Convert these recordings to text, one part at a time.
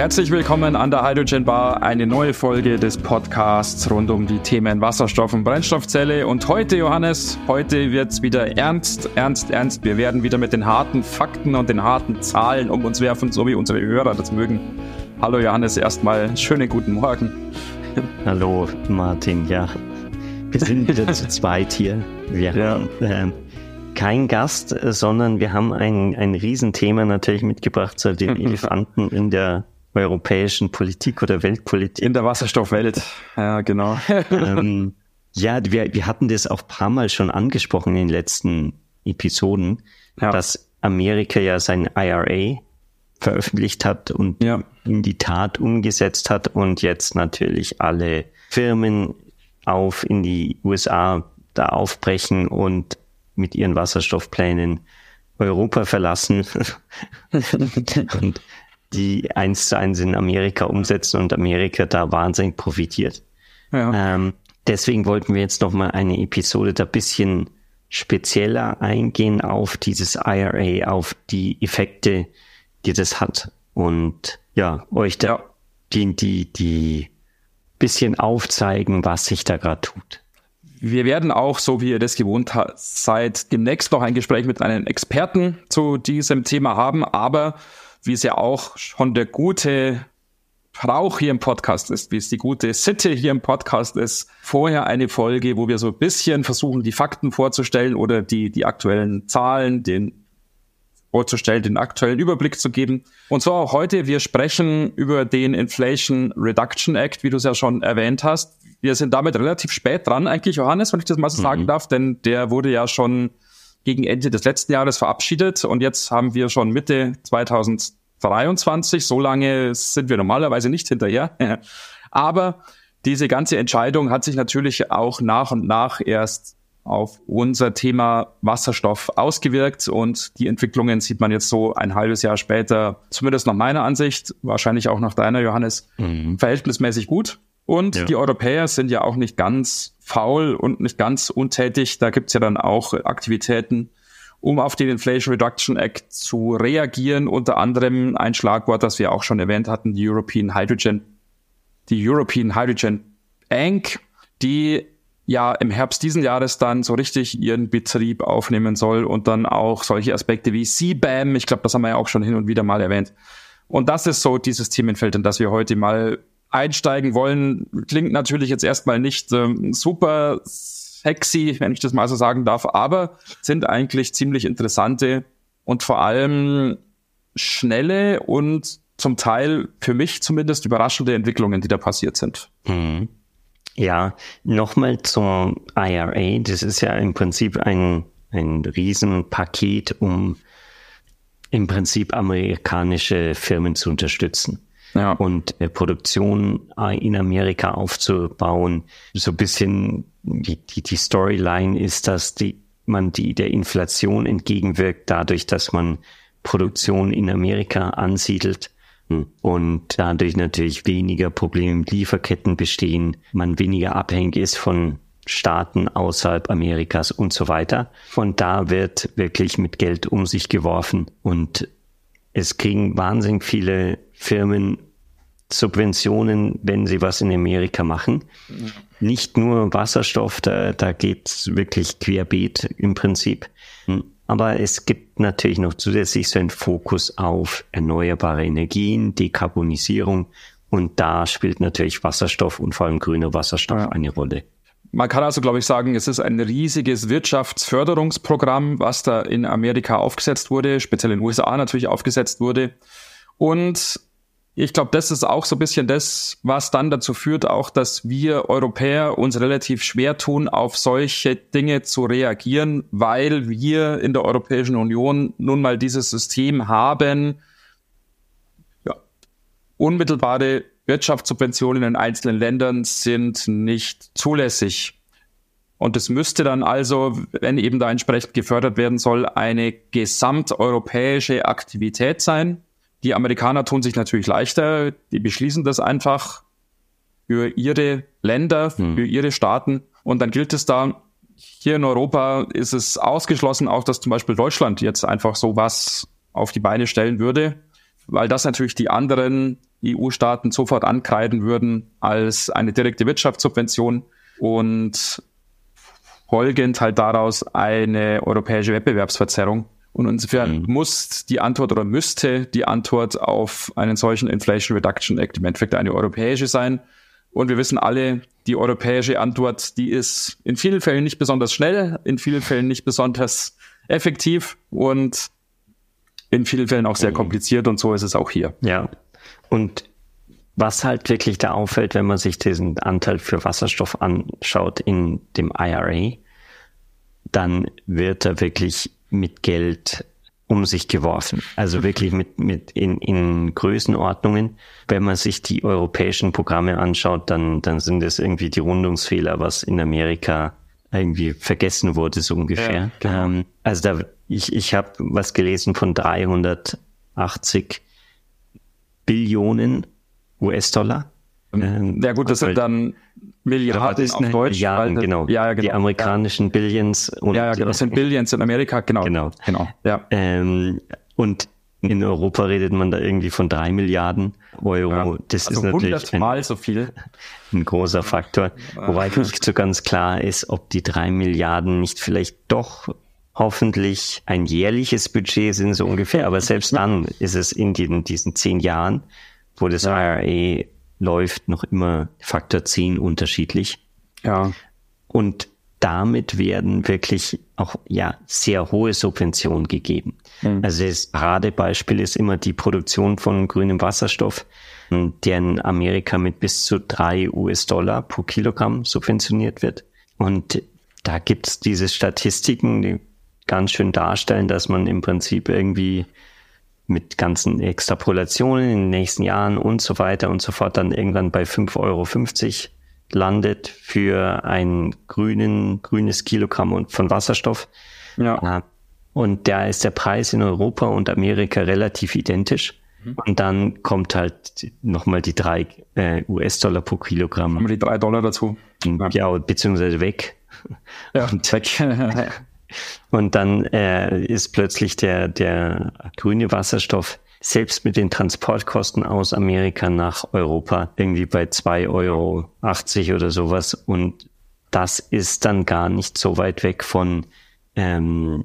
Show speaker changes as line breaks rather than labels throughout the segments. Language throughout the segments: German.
Herzlich willkommen an der Hydrogen Bar, eine neue Folge des Podcasts rund um die Themen Wasserstoff und Brennstoffzelle. Und heute, Johannes, heute wird's wieder ernst, ernst, ernst. Wir werden wieder mit den harten Fakten und den harten Zahlen um uns werfen, so wie unsere Hörer das mögen. Hallo Johannes, erstmal schönen guten Morgen.
Hallo Martin, ja. Wir sind wieder zu zweit hier. Wir ja. haben äh, kein Gast, sondern wir haben ein, ein Riesenthema natürlich mitgebracht, so den Elefanten in der europäischen Politik oder Weltpolitik.
In der Wasserstoffwelt, ja, genau. ähm,
ja, wir, wir hatten das auch paar Mal schon angesprochen in den letzten Episoden, ja. dass Amerika ja sein IRA veröffentlicht hat und ja. in die Tat umgesetzt hat und jetzt natürlich alle Firmen auf in die USA da aufbrechen und mit ihren Wasserstoffplänen Europa verlassen und die eins zu eins in Amerika umsetzen und Amerika da wahnsinnig profitiert. Ja. Ähm, deswegen wollten wir jetzt noch mal eine Episode da bisschen spezieller eingehen auf dieses IRA, auf die Effekte, die das hat und ja, euch da ja. die, die, die bisschen aufzeigen, was sich da gerade tut.
Wir werden auch, so wie ihr das gewohnt seid, demnächst noch ein Gespräch mit einem Experten zu diesem Thema haben, aber wie es ja auch schon der gute Brauch hier im Podcast ist, wie es die gute Sitte hier im Podcast ist, vorher eine Folge, wo wir so ein bisschen versuchen, die Fakten vorzustellen oder die, die aktuellen Zahlen, den vorzustellen, den aktuellen Überblick zu geben. Und so auch heute, wir sprechen über den Inflation Reduction Act, wie du es ja schon erwähnt hast. Wir sind damit relativ spät dran, eigentlich, Johannes, wenn ich das mal so mhm. sagen darf, denn der wurde ja schon gegen Ende des letzten Jahres verabschiedet und jetzt haben wir schon Mitte 2023. So lange sind wir normalerweise nicht hinterher. Aber diese ganze Entscheidung hat sich natürlich auch nach und nach erst auf unser Thema Wasserstoff ausgewirkt und die Entwicklungen sieht man jetzt so ein halbes Jahr später, zumindest nach meiner Ansicht, wahrscheinlich auch nach deiner, Johannes, mhm. verhältnismäßig gut. Und ja. die Europäer sind ja auch nicht ganz faul und nicht ganz untätig. Da gibt's ja dann auch Aktivitäten, um auf den Inflation Reduction Act zu reagieren. Unter anderem ein Schlagwort, das wir auch schon erwähnt hatten, die European Hydrogen, die European Hydrogen Bank, die ja im Herbst diesen Jahres dann so richtig ihren Betrieb aufnehmen soll und dann auch solche Aspekte wie CBAM, ich glaube, das haben wir ja auch schon hin und wieder mal erwähnt. Und das ist so dieses Themenfeld, in das wir heute mal einsteigen wollen, klingt natürlich jetzt erstmal nicht ähm, super sexy, wenn ich das mal so sagen darf, aber sind eigentlich ziemlich interessante und vor allem schnelle und zum Teil für mich zumindest überraschende Entwicklungen, die da passiert sind.
Mhm. Ja, nochmal zum IRA. Das ist ja im Prinzip ein, ein Riesenpaket, um im Prinzip amerikanische Firmen zu unterstützen ja. und äh, Produktion äh, in Amerika aufzubauen. So ein bisschen die, die, die Storyline ist, dass die, man die der Inflation entgegenwirkt, dadurch, dass man Produktion in Amerika ansiedelt hm. und dadurch natürlich weniger Probleme mit Lieferketten bestehen, man weniger abhängig ist von Staaten außerhalb Amerikas und so weiter. Von da wird wirklich mit Geld um sich geworfen und es kriegen wahnsinnig viele Firmen Subventionen, wenn sie was in Amerika machen. Nicht nur Wasserstoff, da, da geht's wirklich querbeet im Prinzip. Aber es gibt natürlich noch zusätzlich so einen Fokus auf erneuerbare Energien, Dekarbonisierung und da spielt natürlich Wasserstoff und vor allem grüner Wasserstoff ja. eine Rolle.
Man kann also, glaube ich, sagen, es ist ein riesiges Wirtschaftsförderungsprogramm, was da in Amerika aufgesetzt wurde, speziell in den USA natürlich aufgesetzt wurde. Und ich glaube, das ist auch so ein bisschen das, was dann dazu führt, auch, dass wir Europäer uns relativ schwer tun, auf solche Dinge zu reagieren, weil wir in der Europäischen Union nun mal dieses System haben, ja, unmittelbare Wirtschaftssubventionen in einzelnen Ländern sind nicht zulässig. Und es müsste dann also, wenn eben da entsprechend gefördert werden soll, eine gesamteuropäische Aktivität sein. Die Amerikaner tun sich natürlich leichter, die beschließen das einfach für ihre Länder, hm. für ihre Staaten. Und dann gilt es da, hier in Europa ist es ausgeschlossen, auch dass zum Beispiel Deutschland jetzt einfach so was auf die Beine stellen würde, weil das natürlich die anderen EU-Staaten sofort ankreiden würden als eine direkte Wirtschaftssubvention und folgend halt daraus eine europäische Wettbewerbsverzerrung. Und insofern mhm. muss die Antwort oder müsste die Antwort auf einen solchen Inflation Reduction Act im Endeffekt eine europäische sein. Und wir wissen alle, die europäische Antwort, die ist in vielen Fällen nicht besonders schnell, in vielen Fällen nicht besonders effektiv und in vielen Fällen auch sehr mhm. kompliziert und so ist es auch hier.
Ja. Und was halt wirklich da auffällt, wenn man sich diesen Anteil für Wasserstoff anschaut in dem IRA, dann wird er wirklich mit Geld um sich geworfen. Also wirklich mit, mit in, in Größenordnungen. Wenn man sich die europäischen Programme anschaut, dann, dann sind es irgendwie die Rundungsfehler, was in Amerika irgendwie vergessen wurde, so ungefähr. Ja, ähm, also da, ich, ich habe was gelesen von 380 Billionen US-Dollar.
Ähm, ja gut, das sind dann Milliarden
ist auf Deutsch. Milliarden, weil, genau. Ja, ja, genau. Die amerikanischen Billions.
Und ja, ja, genau. Das sind Billions in Amerika, genau.
Genau. genau. Ja. Ähm, und in Europa redet man da irgendwie von drei Milliarden Euro. Ja,
das also ist natürlich ein, so viel.
ein großer Faktor. Wobei nicht so ganz klar ist, ob die drei Milliarden nicht vielleicht doch hoffentlich ein jährliches Budget sind, so ungefähr. Aber selbst dann ist es in diesen, diesen zehn Jahren, wo das IRA läuft noch immer Faktor 10 unterschiedlich.
Ja.
Und damit werden wirklich auch ja sehr hohe Subventionen gegeben. Mhm. Also das Paradebeispiel ist immer die Produktion von grünem Wasserstoff, der in Amerika mit bis zu drei US-Dollar pro Kilogramm subventioniert wird. Und da gibt's diese Statistiken, die ganz schön darstellen, dass man im Prinzip irgendwie mit ganzen Extrapolationen in den nächsten Jahren und so weiter und so fort dann irgendwann bei 5,50 Euro landet für ein grünen, grünes Kilogramm von Wasserstoff. Ja. Äh, und da ist der Preis in Europa und Amerika relativ identisch. Mhm. Und dann kommt halt nochmal die drei äh, US-Dollar pro Kilogramm.
Haben die drei Dollar dazu?
Ja, beziehungsweise weg. Ja, und weg. Und dann äh, ist plötzlich der, der grüne Wasserstoff selbst mit den Transportkosten aus Amerika nach Europa irgendwie bei 2,80 Euro oder sowas. Und das ist dann gar nicht so weit weg von ähm,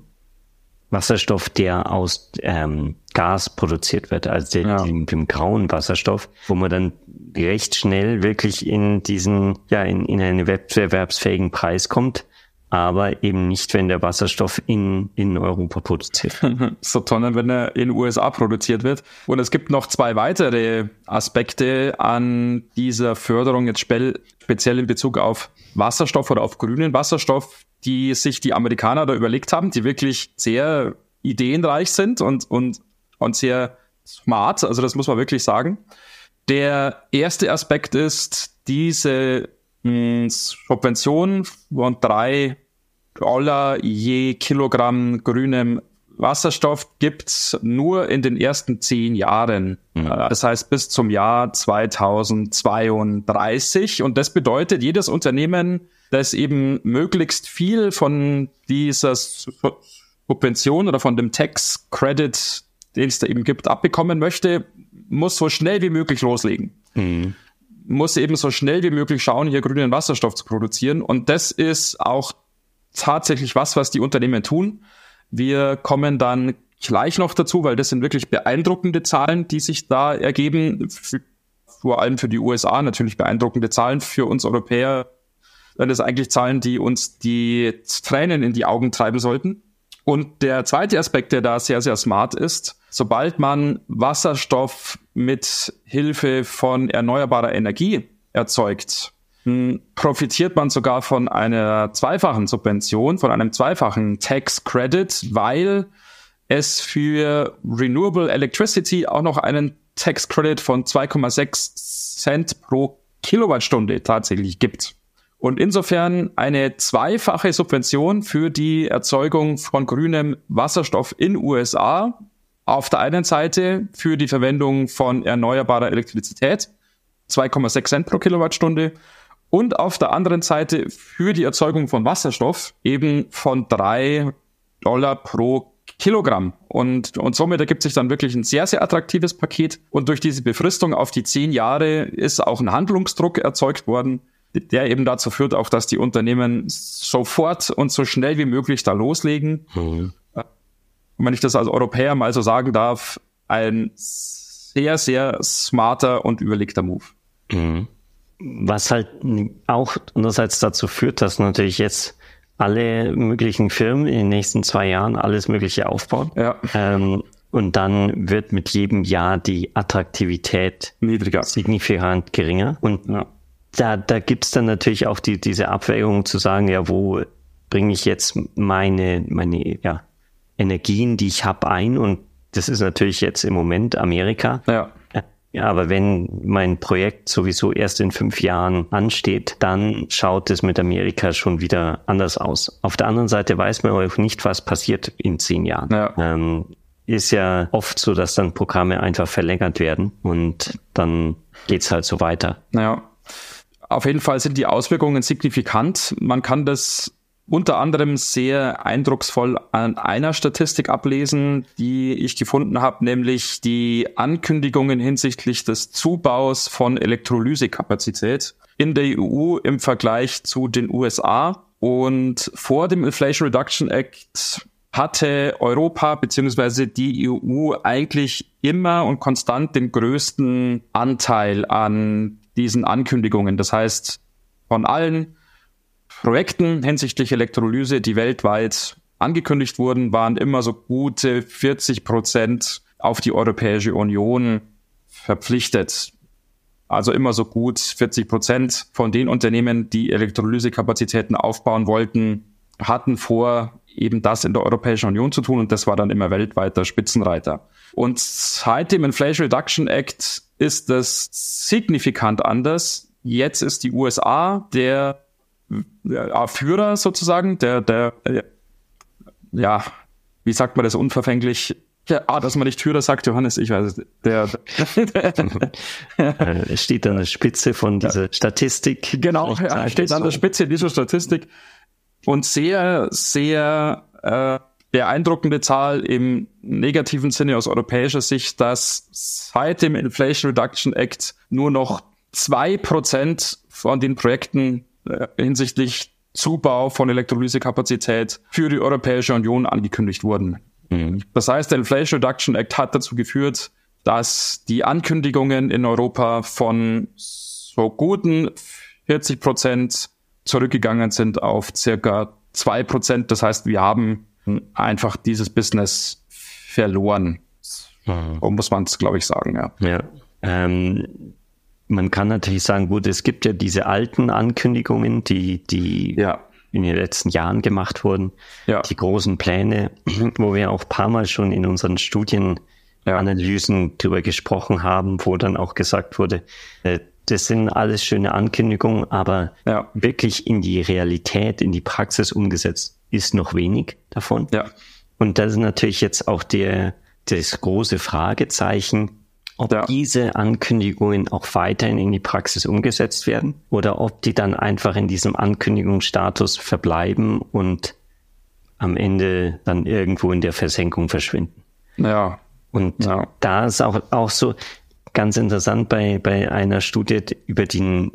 Wasserstoff, der aus ähm, Gas produziert wird, also ja. dem, dem, grauen Wasserstoff, wo man dann recht schnell wirklich in diesen, ja, in, in einen wettbewerbsfähigen Preis kommt aber eben nicht, wenn der Wasserstoff in, in Europa produziert
wird. so toll, wenn er in den USA produziert wird. Und es gibt noch zwei weitere Aspekte an dieser Förderung, jetzt speziell in Bezug auf Wasserstoff oder auf grünen Wasserstoff, die sich die Amerikaner da überlegt haben, die wirklich sehr ideenreich sind und, und, und sehr smart. Also das muss man wirklich sagen. Der erste Aspekt ist, diese Subvention von drei Dollar je Kilogramm grünem Wasserstoff gibt's nur in den ersten zehn Jahren. Mhm. Das heißt bis zum Jahr 2032. Und das bedeutet, jedes Unternehmen, das eben möglichst viel von dieser Subvention oder von dem Tax Credit, den es da eben gibt, abbekommen möchte, muss so schnell wie möglich loslegen. Mhm muss eben so schnell wie möglich schauen, hier grünen Wasserstoff zu produzieren. Und das ist auch tatsächlich was, was die Unternehmen tun. Wir kommen dann gleich noch dazu, weil das sind wirklich beeindruckende Zahlen, die sich da ergeben. Vor allem für die USA natürlich beeindruckende Zahlen. Für uns Europäer sind das eigentlich Zahlen, die uns die Tränen in die Augen treiben sollten. Und der zweite Aspekt, der da sehr, sehr smart ist, sobald man Wasserstoff mit Hilfe von erneuerbarer Energie erzeugt, profitiert man sogar von einer zweifachen Subvention, von einem zweifachen Tax Credit, weil es für Renewable Electricity auch noch einen Tax Credit von 2,6 Cent pro Kilowattstunde tatsächlich gibt. Und insofern eine zweifache Subvention für die Erzeugung von grünem Wasserstoff in USA. Auf der einen Seite für die Verwendung von erneuerbarer Elektrizität, 2,6 Cent pro Kilowattstunde. Und auf der anderen Seite für die Erzeugung von Wasserstoff eben von drei Dollar pro Kilogramm. Und, und somit ergibt sich dann wirklich ein sehr, sehr attraktives Paket. Und durch diese Befristung auf die zehn Jahre ist auch ein Handlungsdruck erzeugt worden, der eben dazu führt, auch dass die Unternehmen sofort und so schnell wie möglich da loslegen. Mhm. Und wenn ich das als Europäer mal so sagen darf, ein sehr, sehr smarter und überlegter Move.
Mhm. Was halt auch andererseits dazu führt, dass natürlich jetzt alle möglichen Firmen in den nächsten zwei Jahren alles Mögliche aufbauen. Ja. Ähm, und dann wird mit jedem Jahr die Attraktivität niedriger, signifikant geringer. Und ja. da, da gibt's dann natürlich auch die, diese Abwägung zu sagen, ja, wo bringe ich jetzt meine, meine ja, Energien, die ich habe, ein? Und das ist natürlich jetzt im Moment Amerika. Ja. Ja, aber wenn mein Projekt sowieso erst in fünf Jahren ansteht, dann schaut es mit Amerika schon wieder anders aus. Auf der anderen Seite weiß man auch nicht, was passiert in zehn Jahren. Ja. Ähm, ist ja oft so, dass dann Programme einfach verlängert werden und dann geht's halt so weiter.
Ja. Auf jeden Fall sind die Auswirkungen signifikant. Man kann das unter anderem sehr eindrucksvoll an einer Statistik ablesen, die ich gefunden habe, nämlich die Ankündigungen hinsichtlich des Zubaus von Elektrolysekapazität in der EU im Vergleich zu den USA. Und vor dem Inflation Reduction Act hatte Europa bzw. die EU eigentlich immer und konstant den größten Anteil an diesen Ankündigungen. Das heißt, von allen Projekten hinsichtlich Elektrolyse, die weltweit angekündigt wurden, waren immer so gute 40 Prozent auf die Europäische Union verpflichtet. Also immer so gut 40 Prozent von den Unternehmen, die Elektrolysekapazitäten aufbauen wollten, hatten vor, eben das in der Europäischen Union zu tun und das war dann immer weltweiter Spitzenreiter. Und seit dem Inflation Reduction Act ist das signifikant anders. Jetzt ist die USA der ja, Führer sozusagen, der, der, äh, ja, wie sagt man das unverfänglich? Ja, ah, dass man nicht Führer sagt, Johannes, ich weiß es. Der,
der steht an der Spitze von dieser. Statistik.
Genau, ja, steht an der Spitze dieser Statistik. Und sehr, sehr äh, beeindruckende Zahl im negativen Sinne aus europäischer Sicht, dass seit dem Inflation Reduction Act nur noch zwei Prozent von den Projekten hinsichtlich Zubau von Elektrolysekapazität für die Europäische Union angekündigt wurden. Mhm. Das heißt, der Inflation Reduction Act hat dazu geführt, dass die Ankündigungen in Europa von so guten 40 Prozent zurückgegangen sind auf circa zwei Prozent. Das heißt, wir haben einfach dieses Business verloren. Mhm. So muss man es, glaube ich, sagen, ja.
Ja. Ähm, man kann natürlich sagen, gut, es gibt ja diese alten Ankündigungen, die, die ja. in den letzten Jahren gemacht wurden, ja. die großen Pläne, wo wir auch paar Mal schon in unseren Studienanalysen ja. drüber gesprochen haben, wo dann auch gesagt wurde, äh, das sind alles schöne Ankündigungen, aber wirklich in die Realität, in die Praxis umgesetzt ist noch wenig davon. Und das ist natürlich jetzt auch der, das große Fragezeichen, ob ja. diese Ankündigungen auch weiterhin in die Praxis umgesetzt werden oder ob die dann einfach in diesem Ankündigungsstatus verbleiben und am Ende dann irgendwo in der Versenkung verschwinden. Ja. Und ja. da ist auch, auch so ganz interessant bei, bei einer Studie über den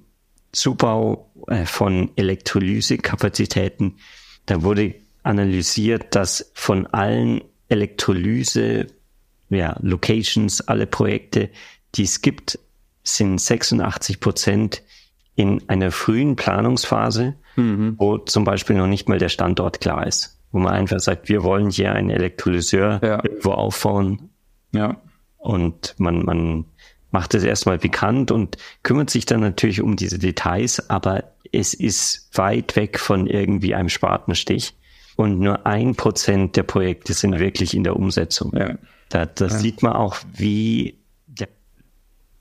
Zubau äh, von Elektrolysekapazitäten. Da wurde analysiert, dass von allen Elektrolyse ja, Locations, alle Projekte, die es gibt, sind 86 Prozent in einer frühen Planungsphase, mhm. wo zum Beispiel noch nicht mal der Standort klar ist. Wo man einfach sagt, wir wollen hier einen Elektrolyseur ja. irgendwo aufbauen. Ja. Und man, man macht es erstmal bekannt und kümmert sich dann natürlich um diese Details, aber es ist weit weg von irgendwie einem Spatenstich. Und nur ein Prozent der Projekte sind wirklich in der Umsetzung. Ja. Da, das ja. sieht man auch, wie,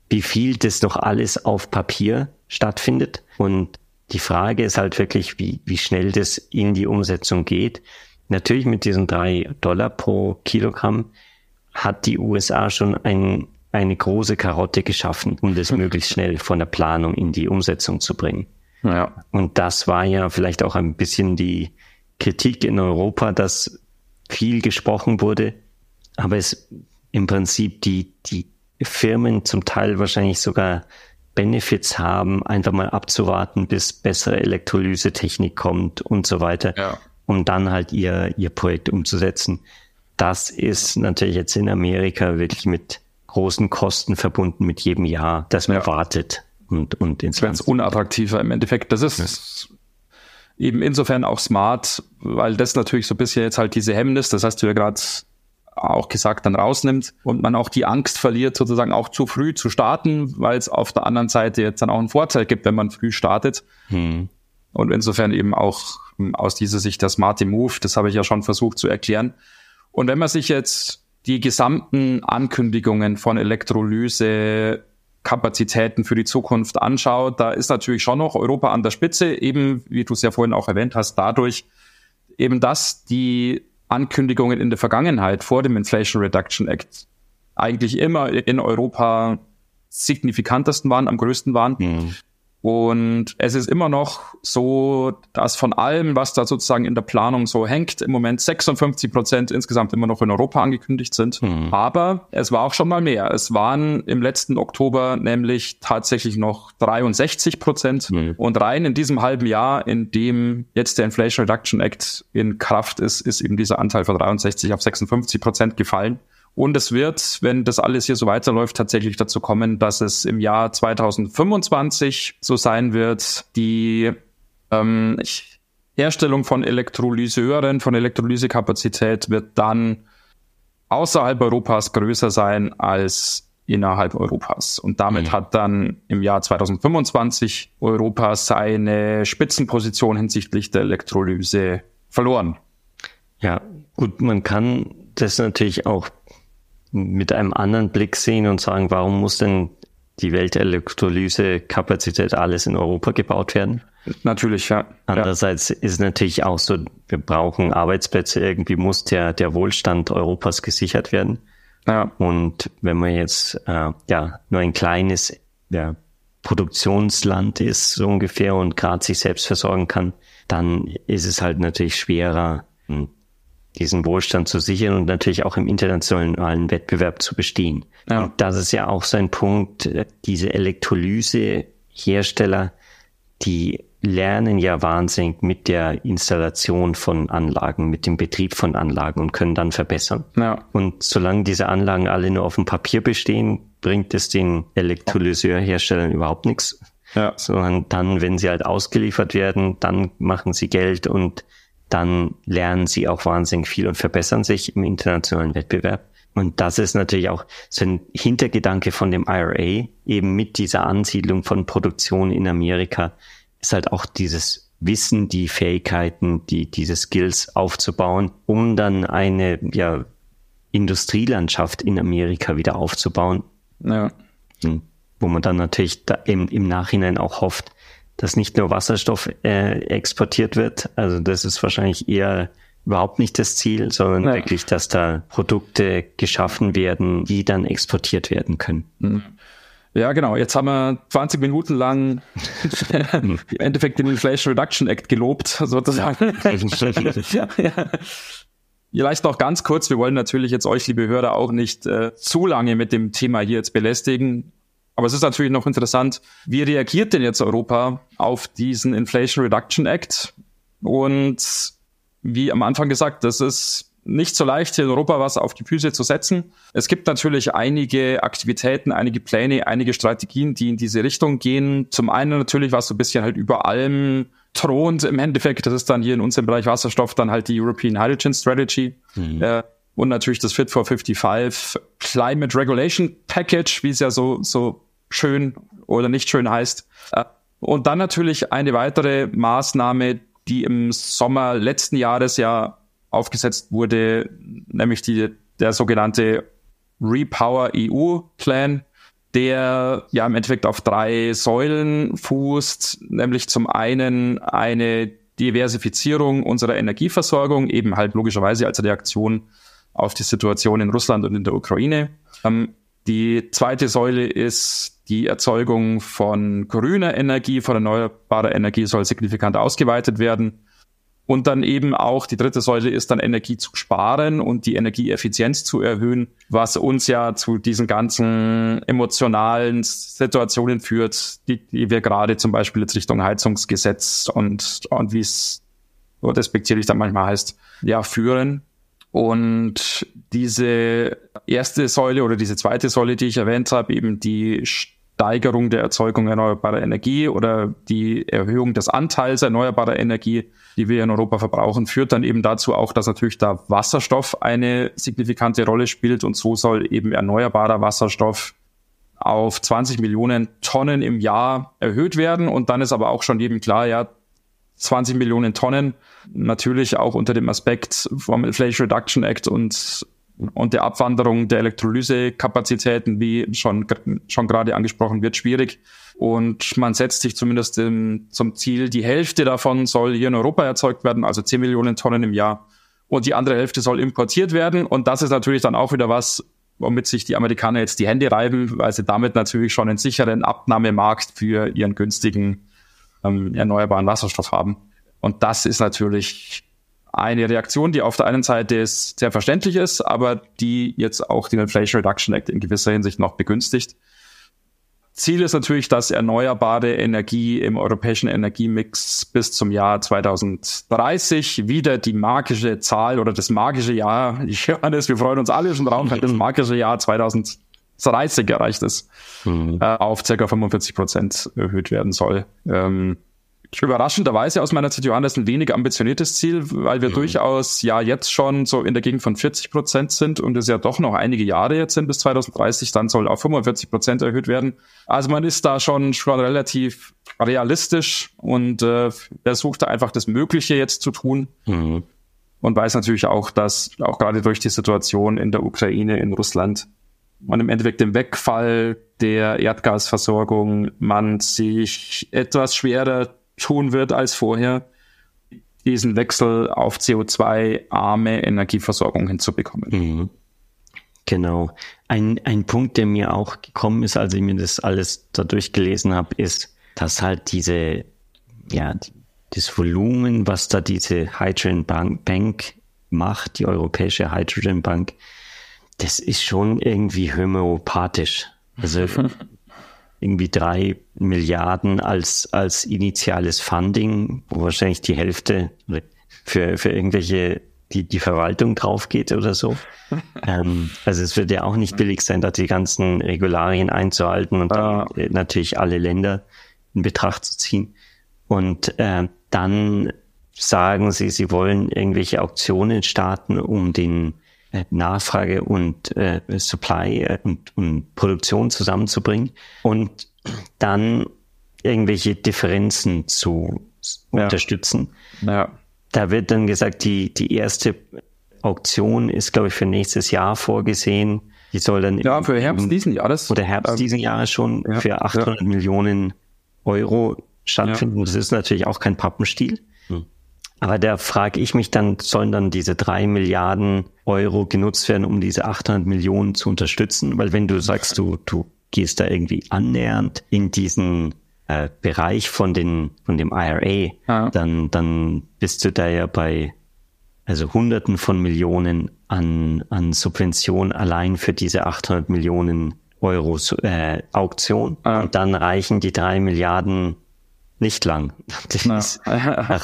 wie viel das noch alles auf Papier stattfindet. Und die Frage ist halt wirklich, wie, wie schnell das in die Umsetzung geht. Natürlich mit diesen drei Dollar pro Kilogramm hat die USA schon ein, eine große Karotte geschaffen, um das möglichst schnell von der Planung in die Umsetzung zu bringen. Ja. Und das war ja vielleicht auch ein bisschen die Kritik in Europa, dass viel gesprochen wurde, aber es im Prinzip die, die Firmen zum Teil wahrscheinlich sogar Benefits haben, einfach mal abzuwarten, bis bessere Elektrolysetechnik kommt und so weiter, ja. um dann halt ihr, ihr Projekt umzusetzen. Das ist natürlich jetzt in Amerika wirklich mit großen Kosten verbunden mit jedem Jahr, das man ja. wartet und, und
ins Ganz unattraktiver im Endeffekt. Das ist ja. eben insofern auch smart, weil das natürlich so ein bisschen jetzt halt diese Hemmnis, das hast du ja gerade auch gesagt, dann rausnimmt und man auch die Angst verliert, sozusagen auch zu früh zu starten, weil es auf der anderen Seite jetzt dann auch einen Vorteil gibt, wenn man früh startet. Hm. Und insofern eben auch aus dieser Sicht der smarte Move, das habe ich ja schon versucht zu erklären. Und wenn man sich jetzt die gesamten Ankündigungen von Elektrolyse Kapazitäten für die Zukunft anschaut, da ist natürlich schon noch Europa an der Spitze, eben wie du es ja vorhin auch erwähnt hast, dadurch eben, dass die Ankündigungen in der Vergangenheit vor dem Inflation Reduction Act eigentlich immer in Europa signifikantesten waren, am größten waren. Mhm. Und es ist immer noch so, dass von allem, was da sozusagen in der Planung so hängt, im Moment 56 Prozent insgesamt immer noch in Europa angekündigt sind. Mhm. Aber es war auch schon mal mehr. Es waren im letzten Oktober nämlich tatsächlich noch 63 Prozent. Mhm. Und rein in diesem halben Jahr, in dem jetzt der Inflation Reduction Act in Kraft ist, ist eben dieser Anteil von 63 auf 56 Prozent gefallen. Und es wird, wenn das alles hier so weiterläuft, tatsächlich dazu kommen, dass es im Jahr 2025 so sein wird, die ähm, Herstellung von Elektrolyseuren, von Elektrolysekapazität wird dann außerhalb Europas größer sein als innerhalb Europas. Und damit mhm. hat dann im Jahr 2025 Europa seine Spitzenposition hinsichtlich der Elektrolyse verloren.
Ja, gut, man kann das natürlich auch mit einem anderen Blick sehen und sagen, warum muss denn die Weltelektrolyse-Kapazität alles in Europa gebaut werden?
Natürlich, ja.
Andererseits ja. ist natürlich auch so, wir brauchen Arbeitsplätze, irgendwie muss der, der Wohlstand Europas gesichert werden. Ja. Und wenn man jetzt äh, ja nur ein kleines ja, Produktionsland ist, so ungefähr, und gerade sich selbst versorgen kann, dann ist es halt natürlich schwerer, diesen Wohlstand zu sichern und natürlich auch im internationalen Wettbewerb zu bestehen. Ja. Und das ist ja auch so ein Punkt, diese Elektrolysehersteller, die lernen ja wahnsinnig mit der Installation von Anlagen, mit dem Betrieb von Anlagen und können dann verbessern. Ja. Und solange diese Anlagen alle nur auf dem Papier bestehen, bringt es den Elektrolyseurherstellern überhaupt nichts. Ja. Sondern dann, wenn sie halt ausgeliefert werden, dann machen sie Geld und dann lernen sie auch wahnsinnig viel und verbessern sich im internationalen Wettbewerb. Und das ist natürlich auch so ein Hintergedanke von dem IRA, eben mit dieser Ansiedlung von Produktion in Amerika, ist halt auch dieses Wissen, die Fähigkeiten, die, diese Skills aufzubauen, um dann eine, ja, Industrielandschaft in Amerika wieder aufzubauen. Ja. Hm. Wo man dann natürlich da im, im Nachhinein auch hofft, dass nicht nur Wasserstoff äh, exportiert wird. Also das ist wahrscheinlich eher überhaupt nicht das Ziel, sondern ja. wirklich, dass da Produkte geschaffen werden, die dann exportiert werden können. Mhm.
Ja, genau. Jetzt haben wir 20 Minuten lang im Endeffekt den Inflation Reduction Act gelobt, sozusagen. ja, ja. Vielleicht noch ganz kurz, wir wollen natürlich jetzt euch, liebe Hörer, auch nicht äh, zu lange mit dem Thema hier jetzt belästigen. Aber es ist natürlich noch interessant, wie reagiert denn jetzt Europa auf diesen Inflation Reduction Act? Und wie am Anfang gesagt, das ist nicht so leicht, hier in Europa was auf die Füße zu setzen. Es gibt natürlich einige Aktivitäten, einige Pläne, einige Strategien, die in diese Richtung gehen. Zum einen natürlich, was so ein bisschen halt über allem thront im Endeffekt, das ist dann hier in unserem Bereich Wasserstoff dann halt die European Hydrogen Strategy. Mhm. Äh, und natürlich das Fit for 55 Climate Regulation Package, wie es ja so, so schön oder nicht schön heißt. Äh, und dann natürlich eine weitere Maßnahme, die im Sommer letzten Jahres ja aufgesetzt wurde, nämlich die, der sogenannte Repower EU Plan, der ja im Endeffekt auf drei Säulen fußt, nämlich zum einen eine Diversifizierung unserer Energieversorgung, eben halt logischerweise als Reaktion auf die Situation in Russland und in der Ukraine. Ähm, die zweite Säule ist die Erzeugung von grüner Energie, von erneuerbarer Energie soll signifikant ausgeweitet werden. Und dann eben auch die dritte Säule ist dann Energie zu sparen und die Energieeffizienz zu erhöhen, was uns ja zu diesen ganzen emotionalen Situationen führt, die, die wir gerade zum Beispiel jetzt Richtung Heizungsgesetz und, und wie es so despektierlich dann manchmal heißt, ja, führen. Und diese erste Säule oder diese zweite Säule, die ich erwähnt habe, eben die Steigerung der Erzeugung erneuerbarer Energie oder die Erhöhung des Anteils erneuerbarer Energie, die wir in Europa verbrauchen, führt dann eben dazu auch, dass natürlich da Wasserstoff eine signifikante Rolle spielt. Und so soll eben erneuerbarer Wasserstoff auf 20 Millionen Tonnen im Jahr erhöht werden. Und dann ist aber auch schon jedem klar, ja, 20 Millionen Tonnen, natürlich auch unter dem Aspekt vom Inflation Reduction Act und und der Abwanderung der Elektrolysekapazitäten, wie schon, schon gerade angesprochen wird, schwierig. Und man setzt sich zumindest im, zum Ziel, die Hälfte davon soll hier in Europa erzeugt werden, also 10 Millionen Tonnen im Jahr. Und die andere Hälfte soll importiert werden. Und das ist natürlich dann auch wieder was, womit sich die Amerikaner jetzt die Hände reiben, weil sie damit natürlich schon einen sicheren Abnahmemarkt für ihren günstigen ähm, erneuerbaren Wasserstoff haben. Und das ist natürlich eine Reaktion, die auf der einen Seite sehr verständlich ist, aber die jetzt auch den Inflation Reduction Act in gewisser Hinsicht noch begünstigt. Ziel ist natürlich, dass erneuerbare Energie im europäischen Energiemix bis zum Jahr 2030 wieder die magische Zahl oder das magische Jahr, Johannes, wir freuen uns alle schon drauf, weil das magische Jahr 2030 erreicht ist, mhm. äh, auf ca. 45 Prozent erhöht werden soll. Ähm, überraschenderweise aus meiner Sicht, Johannes, ein wenig ambitioniertes Ziel, weil wir mhm. durchaus ja jetzt schon so in der Gegend von 40 Prozent sind und es ja doch noch einige Jahre jetzt sind bis 2030, dann soll auf 45 Prozent erhöht werden. Also man ist da schon, schon relativ realistisch und äh, versucht da einfach das Mögliche jetzt zu tun. Mhm. Und weiß natürlich auch, dass auch gerade durch die Situation in der Ukraine, in Russland und im Endeffekt dem Wegfall der Erdgasversorgung man sich etwas schwerer tun wird als vorher, diesen Wechsel auf CO2-arme Energieversorgung hinzubekommen. Mhm.
Genau. Ein, ein Punkt, der mir auch gekommen ist, als ich mir das alles da durchgelesen habe, ist, dass halt diese, ja, das Volumen, was da diese Hydrogen Bank, Bank macht, die Europäische Hydrogen Bank, das ist schon irgendwie homöopathisch. Also irgendwie drei Milliarden als, als initiales Funding, wo wahrscheinlich die Hälfte für, für irgendwelche, die, die Verwaltung drauf geht oder so. ähm, also es wird ja auch nicht billig sein, da die ganzen Regularien einzuhalten und dann, natürlich alle Länder in Betracht zu ziehen. Und äh, dann sagen sie, sie wollen irgendwelche Auktionen starten, um den Nachfrage und äh, Supply äh, und, und Produktion zusammenzubringen und dann irgendwelche Differenzen zu ja. unterstützen. Ja. Da wird dann gesagt, die, die erste Auktion ist, glaube ich, für nächstes Jahr vorgesehen. Die soll dann
ja für Herbst im, diesen Jahres
oder Herbst ähm, diesen Jahres schon ja, für 800 ja. Millionen Euro stattfinden. Das ist natürlich auch kein Pappenstiel. Aber da frage ich mich dann, sollen dann diese drei Milliarden Euro genutzt werden, um diese 800 Millionen zu unterstützen? Weil wenn du sagst, du, du gehst da irgendwie annähernd in diesen äh, Bereich von den, von dem IRA, ja. dann, dann bist du da ja bei, also Hunderten von Millionen an, an Subvention allein für diese 800 Millionen Euro äh, Auktion. Ja. Und dann reichen die drei Milliarden nicht lang. Ist, nach,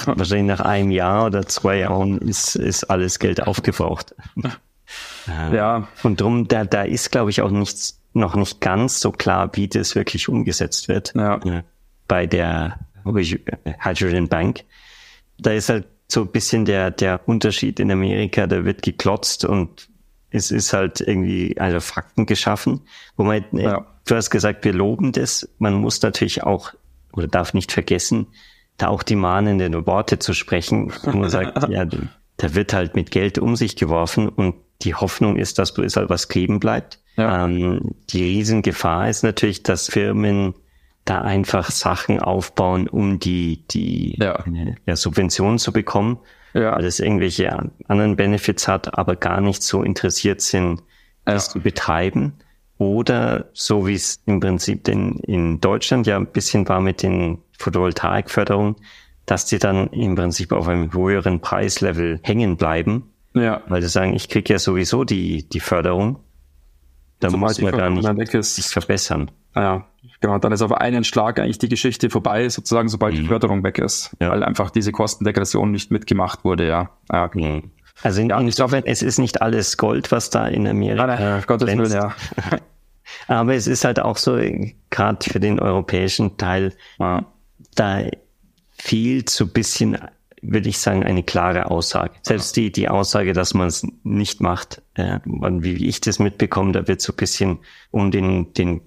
wahrscheinlich nach einem Jahr oder zwei Jahren ist, ist alles Geld aufgebraucht. ja. Und drum, da, da ist, glaube ich, auch nichts, noch nicht ganz so klar, wie das wirklich umgesetzt wird. Ja. Bei der Hydrogen Bank. Da ist halt so ein bisschen der, der Unterschied in Amerika, da wird geklotzt und es ist halt irgendwie also Fakten geschaffen, wo man, ja. du hast gesagt, wir loben das. Man muss natürlich auch oder darf nicht vergessen, da auch die mahnenden Worte zu sprechen, wo man sagt, ja, da wird halt mit Geld um sich geworfen und die Hoffnung ist, dass es halt was kleben bleibt. Ja. Ähm, die Riesengefahr ist natürlich, dass Firmen da einfach Sachen aufbauen, um die, die ja. ja Subventionen zu bekommen, ja. weil es irgendwelche anderen Benefits hat, aber gar nicht so interessiert sind, das zu betreiben. Oder so wie es im Prinzip denn in Deutschland ja ein bisschen war mit den Photovoltaikförderungen, dass die dann im Prinzip auf einem höheren Preislevel hängen bleiben. Ja. Weil sie sagen, ich kriege ja sowieso die, die Förderung. Da so muss man gar nicht,
nicht verbessern. Ja, genau. Dann ist auf einen Schlag eigentlich die Geschichte vorbei, sozusagen, sobald mhm. die Förderung weg ist. Ja. Weil einfach diese Kostendegression nicht mitgemacht wurde, ja. ja.
Mhm. Also ja, ich glaube, es ist nicht alles Gold, was da in Amerika. Nein, nein, Gottes Willen, ja. Aber es ist halt auch so, gerade für den europäischen Teil, ja. da fehlt so bisschen, würde ich sagen, eine klare Aussage. Selbst die, die Aussage, dass man es nicht macht, äh, wie ich das mitbekomme, da wird so bisschen um den, den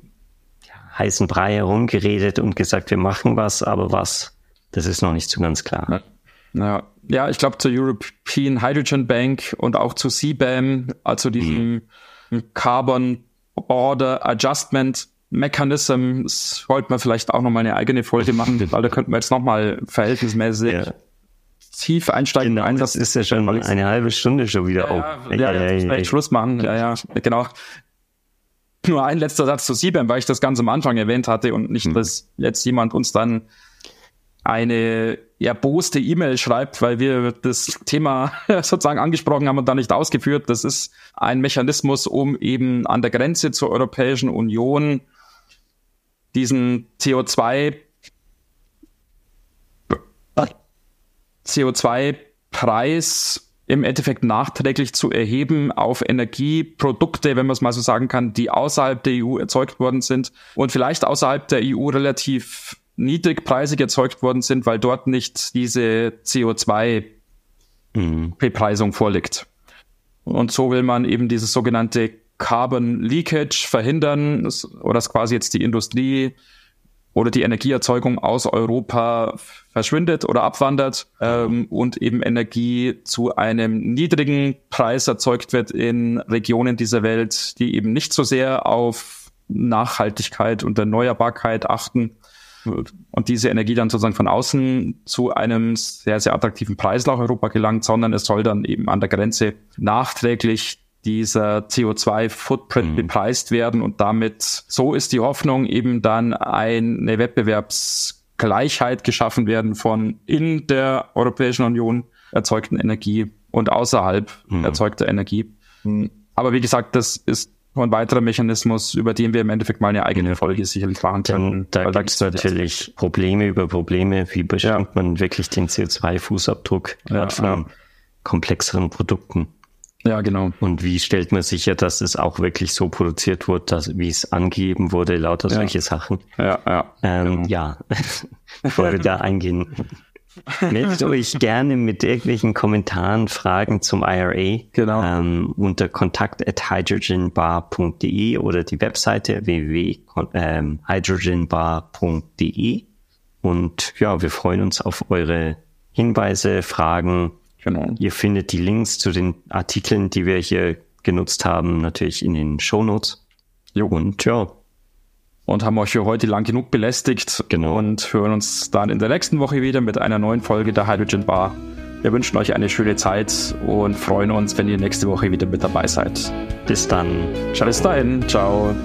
heißen Brei herumgeredet und gesagt, wir machen was, aber was, das ist noch nicht so ganz klar.
Ja, ja ich glaube zur European Hydrogen Bank und auch zu CBAM, also diesem mhm. Carbon Border Adjustment Mechanism, sollte man vielleicht auch nochmal eine eigene Folge machen, weil da könnten wir jetzt nochmal verhältnismäßig ja. tief einsteigen.
Genau, das ist ja schon eine halbe Stunde schon wieder
ja, auf. Ja, ja, ja, ja, Schluss machen. Ja, ja, genau. Nur ein letzter Satz zu Sieben, weil ich das ganz am Anfang erwähnt hatte und nicht, hm. dass jetzt jemand uns dann eine erboste E-Mail schreibt, weil wir das Thema sozusagen angesprochen haben und dann nicht ausgeführt. Das ist ein Mechanismus, um eben an der Grenze zur Europäischen Union diesen CO2 CO2-Preis im Endeffekt nachträglich zu erheben auf Energieprodukte, wenn man es mal so sagen kann, die außerhalb der EU erzeugt worden sind und vielleicht außerhalb der EU relativ niedrigpreisig erzeugt worden sind, weil dort nicht diese CO2-Bepreisung mhm. vorliegt. Und so will man eben dieses sogenannte Carbon Leakage verhindern oder dass quasi jetzt die Industrie oder die Energieerzeugung aus Europa verschwindet oder abwandert ähm, und eben Energie zu einem niedrigen Preis erzeugt wird in Regionen dieser Welt, die eben nicht so sehr auf Nachhaltigkeit und Erneuerbarkeit achten und diese Energie dann sozusagen von außen zu einem sehr, sehr attraktiven Preis nach Europa gelangt, sondern es soll dann eben an der Grenze nachträglich dieser CO2-Footprint mhm. bepreist werden und damit, so ist die Hoffnung, eben dann eine Wettbewerbsgleichheit geschaffen werden von in der Europäischen Union erzeugten Energie und außerhalb mhm. erzeugter Energie. Aber wie gesagt, das ist ein weiterer Mechanismus, über den wir im Endeffekt mal eine eigene Folge sicherlich machen können.
Da gibt es natürlich Probleme über Probleme. Wie beschränkt ja. man wirklich den CO2-Fußabdruck ja, von ja. komplexeren Produkten?
Ja, genau.
Und wie stellt man sicher, dass es auch wirklich so produziert wird, dass, wie es angegeben wurde, lauter solche Sachen?
Ja, ja.
Ähm, ja, bevor wir da eingehen. Meldet euch gerne mit irgendwelchen Kommentaren, Fragen zum IRA genau. ähm, unter kontakt at hydrogenbar.de oder die Webseite www.hydrogenbar.de. Und ja, wir freuen uns auf eure Hinweise, Fragen. Genau. Ihr findet die Links zu den Artikeln, die wir hier genutzt haben, natürlich in den Shownotes.
Jo. Und ja, und haben euch für heute lang genug belästigt. Genau. Und hören uns dann in der nächsten Woche wieder mit einer neuen Folge der Hydrogen Bar. Wir wünschen euch eine schöne Zeit und freuen uns, wenn ihr nächste Woche wieder mit dabei seid.
Bis dann.
Ciao. Bis dahin. Ciao.